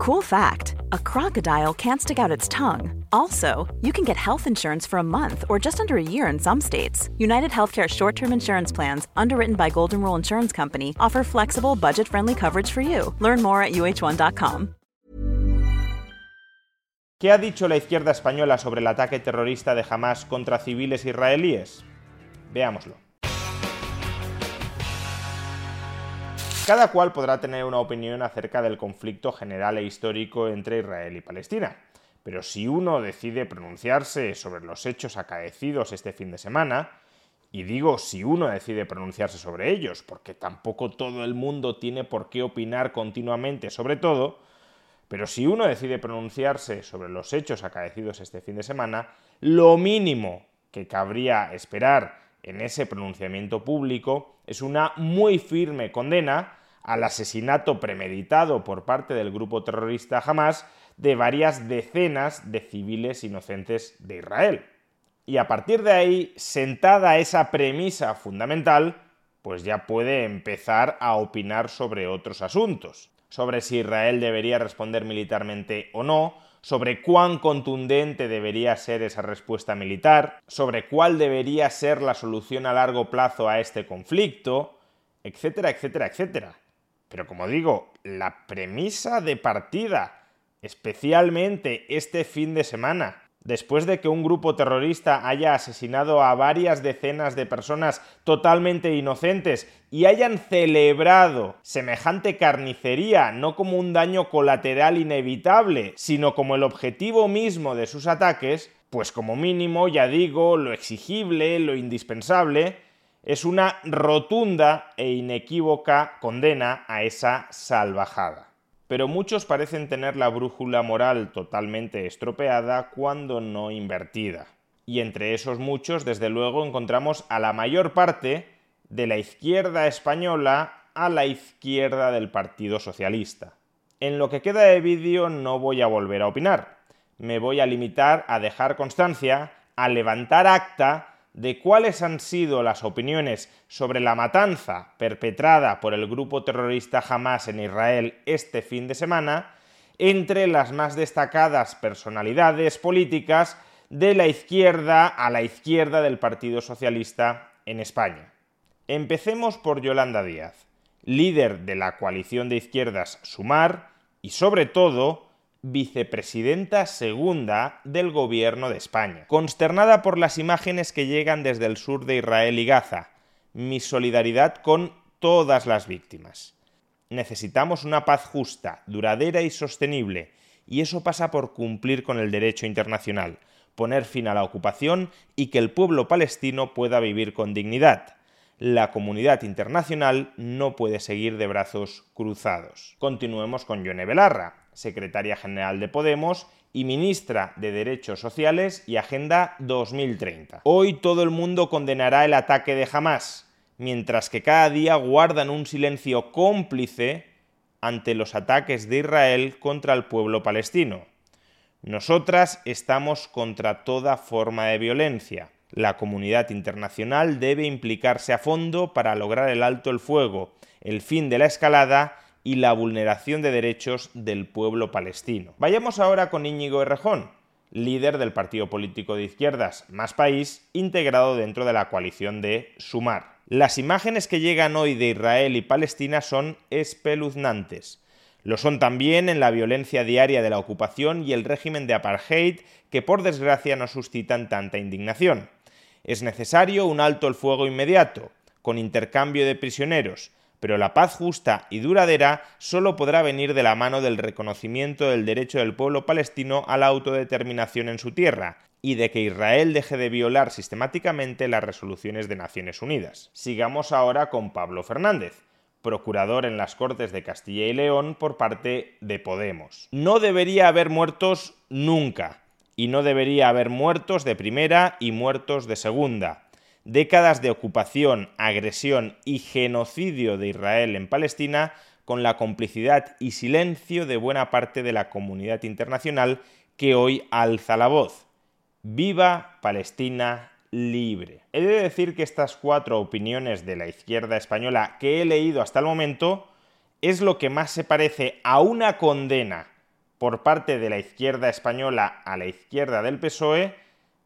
Cool fact a crocodile can't stick out its tongue. Also, you can get health insurance for a month or just under a year in some states. United Healthcare short term insurance plans, underwritten by Golden Rule Insurance Company, offer flexible, budget friendly coverage for you. Learn more at uh1.com. ¿Qué ha dicho la izquierda española sobre el ataque terrorista de Hamas contra civiles israelíes? Veámoslo. Cada cual podrá tener una opinión acerca del conflicto general e histórico entre Israel y Palestina, pero si uno decide pronunciarse sobre los hechos acaecidos este fin de semana, y digo si uno decide pronunciarse sobre ellos, porque tampoco todo el mundo tiene por qué opinar continuamente sobre todo, pero si uno decide pronunciarse sobre los hechos acaecidos este fin de semana, lo mínimo que cabría esperar en ese pronunciamiento público es una muy firme condena al asesinato premeditado por parte del grupo terrorista Hamas de varias decenas de civiles inocentes de Israel. Y a partir de ahí, sentada esa premisa fundamental, pues ya puede empezar a opinar sobre otros asuntos, sobre si Israel debería responder militarmente o no, sobre cuán contundente debería ser esa respuesta militar, sobre cuál debería ser la solución a largo plazo a este conflicto, etcétera, etcétera, etcétera. Pero como digo, la premisa de partida, especialmente este fin de semana, después de que un grupo terrorista haya asesinado a varias decenas de personas totalmente inocentes y hayan celebrado semejante carnicería no como un daño colateral inevitable, sino como el objetivo mismo de sus ataques, pues como mínimo, ya digo, lo exigible, lo indispensable, es una rotunda e inequívoca condena a esa salvajada pero muchos parecen tener la brújula moral totalmente estropeada cuando no invertida. Y entre esos muchos, desde luego, encontramos a la mayor parte de la izquierda española a la izquierda del Partido Socialista. En lo que queda de vídeo no voy a volver a opinar. Me voy a limitar a dejar constancia, a levantar acta de cuáles han sido las opiniones sobre la matanza perpetrada por el grupo terrorista Hamas en Israel este fin de semana entre las más destacadas personalidades políticas de la izquierda a la izquierda del Partido Socialista en España. Empecemos por Yolanda Díaz, líder de la coalición de izquierdas Sumar y sobre todo vicepresidenta segunda del gobierno de España. Consternada por las imágenes que llegan desde el sur de Israel y Gaza, mi solidaridad con todas las víctimas. Necesitamos una paz justa, duradera y sostenible, y eso pasa por cumplir con el derecho internacional, poner fin a la ocupación y que el pueblo palestino pueda vivir con dignidad. La comunidad internacional no puede seguir de brazos cruzados. Continuemos con Yone Belarra secretaria general de Podemos y ministra de Derechos Sociales y Agenda 2030. Hoy todo el mundo condenará el ataque de Hamas, mientras que cada día guardan un silencio cómplice ante los ataques de Israel contra el pueblo palestino. Nosotras estamos contra toda forma de violencia. La comunidad internacional debe implicarse a fondo para lograr el alto el fuego, el fin de la escalada y la vulneración de derechos del pueblo palestino. Vayamos ahora con Íñigo Errejón, líder del partido político de izquierdas Más País, integrado dentro de la coalición de Sumar. Las imágenes que llegan hoy de Israel y Palestina son espeluznantes. Lo son también en la violencia diaria de la ocupación y el régimen de apartheid que por desgracia no suscitan tanta indignación. Es necesario un alto el fuego inmediato, con intercambio de prisioneros, pero la paz justa y duradera solo podrá venir de la mano del reconocimiento del derecho del pueblo palestino a la autodeterminación en su tierra, y de que Israel deje de violar sistemáticamente las resoluciones de Naciones Unidas. Sigamos ahora con Pablo Fernández, procurador en las Cortes de Castilla y León por parte de Podemos. No debería haber muertos nunca, y no debería haber muertos de primera y muertos de segunda décadas de ocupación, agresión y genocidio de Israel en Palestina con la complicidad y silencio de buena parte de la comunidad internacional que hoy alza la voz. Viva Palestina libre. He de decir que estas cuatro opiniones de la izquierda española que he leído hasta el momento es lo que más se parece a una condena por parte de la izquierda española a la izquierda del PSOE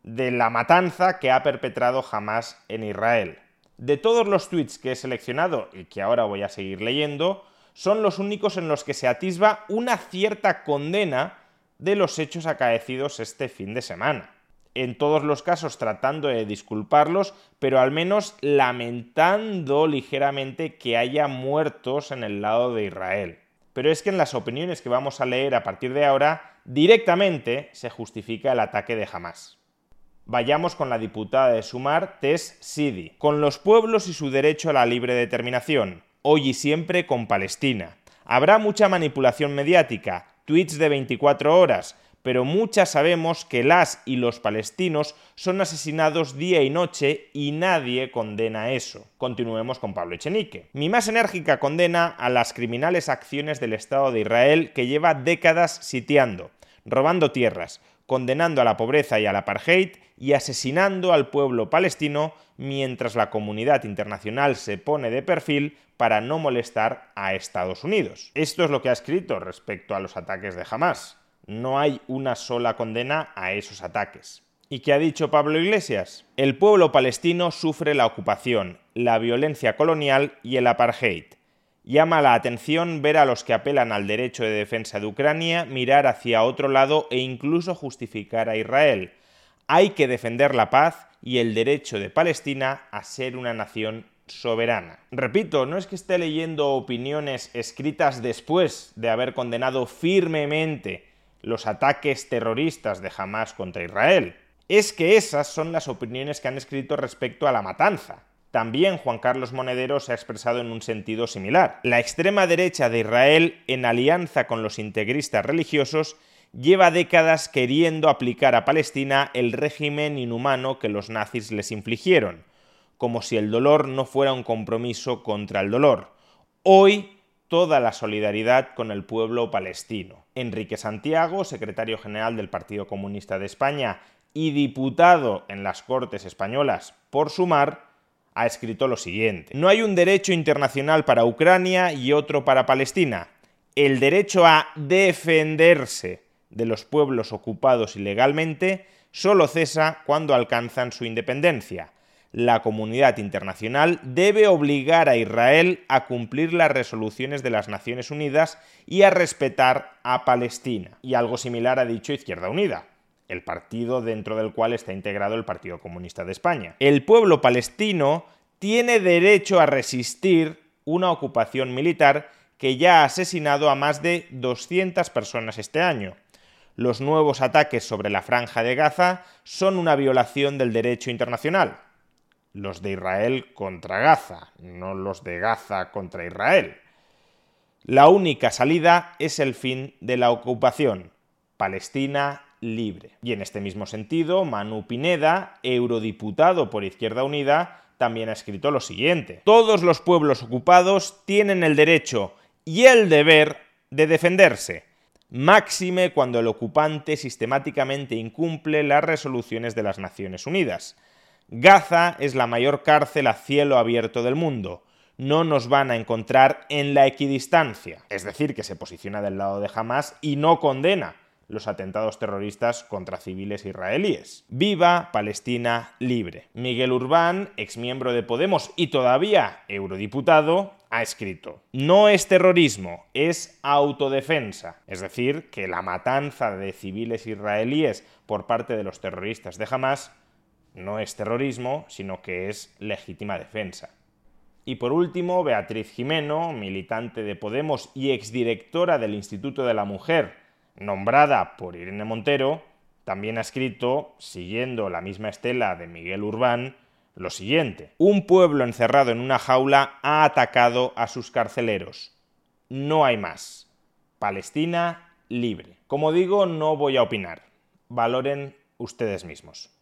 de la matanza que ha perpetrado Hamas en Israel. De todos los tweets que he seleccionado y que ahora voy a seguir leyendo, son los únicos en los que se atisba una cierta condena de los hechos acaecidos este fin de semana. En todos los casos tratando de disculparlos, pero al menos lamentando ligeramente que haya muertos en el lado de Israel. Pero es que en las opiniones que vamos a leer a partir de ahora, directamente se justifica el ataque de Hamas. Vayamos con la diputada de Sumar, Tess Sidi, con los pueblos y su derecho a la libre determinación, hoy y siempre con Palestina. Habrá mucha manipulación mediática, tweets de 24 horas, pero muchas sabemos que las y los palestinos son asesinados día y noche y nadie condena eso. Continuemos con Pablo Echenique. Mi más enérgica condena a las criminales acciones del Estado de Israel que lleva décadas sitiando, robando tierras, condenando a la pobreza y al apartheid y asesinando al pueblo palestino mientras la comunidad internacional se pone de perfil para no molestar a Estados Unidos. Esto es lo que ha escrito respecto a los ataques de Hamas. No hay una sola condena a esos ataques. ¿Y qué ha dicho Pablo Iglesias? El pueblo palestino sufre la ocupación, la violencia colonial y el apartheid. Llama la atención ver a los que apelan al derecho de defensa de Ucrania mirar hacia otro lado e incluso justificar a Israel. Hay que defender la paz y el derecho de Palestina a ser una nación soberana. Repito, no es que esté leyendo opiniones escritas después de haber condenado firmemente los ataques terroristas de Hamas contra Israel. Es que esas son las opiniones que han escrito respecto a la matanza. También Juan Carlos Monedero se ha expresado en un sentido similar. La extrema derecha de Israel, en alianza con los integristas religiosos, lleva décadas queriendo aplicar a Palestina el régimen inhumano que los nazis les infligieron, como si el dolor no fuera un compromiso contra el dolor. Hoy toda la solidaridad con el pueblo palestino. Enrique Santiago, secretario general del Partido Comunista de España y diputado en las Cortes Españolas por Sumar, ha escrito lo siguiente. No hay un derecho internacional para Ucrania y otro para Palestina. El derecho a defenderse de los pueblos ocupados ilegalmente solo cesa cuando alcanzan su independencia. La comunidad internacional debe obligar a Israel a cumplir las resoluciones de las Naciones Unidas y a respetar a Palestina. Y algo similar ha dicho Izquierda Unida el partido dentro del cual está integrado el Partido Comunista de España. El pueblo palestino tiene derecho a resistir una ocupación militar que ya ha asesinado a más de 200 personas este año. Los nuevos ataques sobre la franja de Gaza son una violación del derecho internacional. Los de Israel contra Gaza, no los de Gaza contra Israel. La única salida es el fin de la ocupación. Palestina libre. Y en este mismo sentido, Manu Pineda, eurodiputado por Izquierda Unida, también ha escrito lo siguiente. Todos los pueblos ocupados tienen el derecho y el deber de defenderse, máxime cuando el ocupante sistemáticamente incumple las resoluciones de las Naciones Unidas. Gaza es la mayor cárcel a cielo abierto del mundo. No nos van a encontrar en la equidistancia, es decir, que se posiciona del lado de Hamas y no condena los atentados terroristas contra civiles israelíes. Viva Palestina libre. Miguel Urbán, exmiembro de Podemos y todavía eurodiputado, ha escrito, no es terrorismo, es autodefensa. Es decir, que la matanza de civiles israelíes por parte de los terroristas de Hamas no es terrorismo, sino que es legítima defensa. Y por último, Beatriz Jimeno, militante de Podemos y exdirectora del Instituto de la Mujer nombrada por Irene Montero, también ha escrito, siguiendo la misma estela de Miguel Urbán, lo siguiente. Un pueblo encerrado en una jaula ha atacado a sus carceleros. No hay más. Palestina libre. Como digo, no voy a opinar. Valoren ustedes mismos.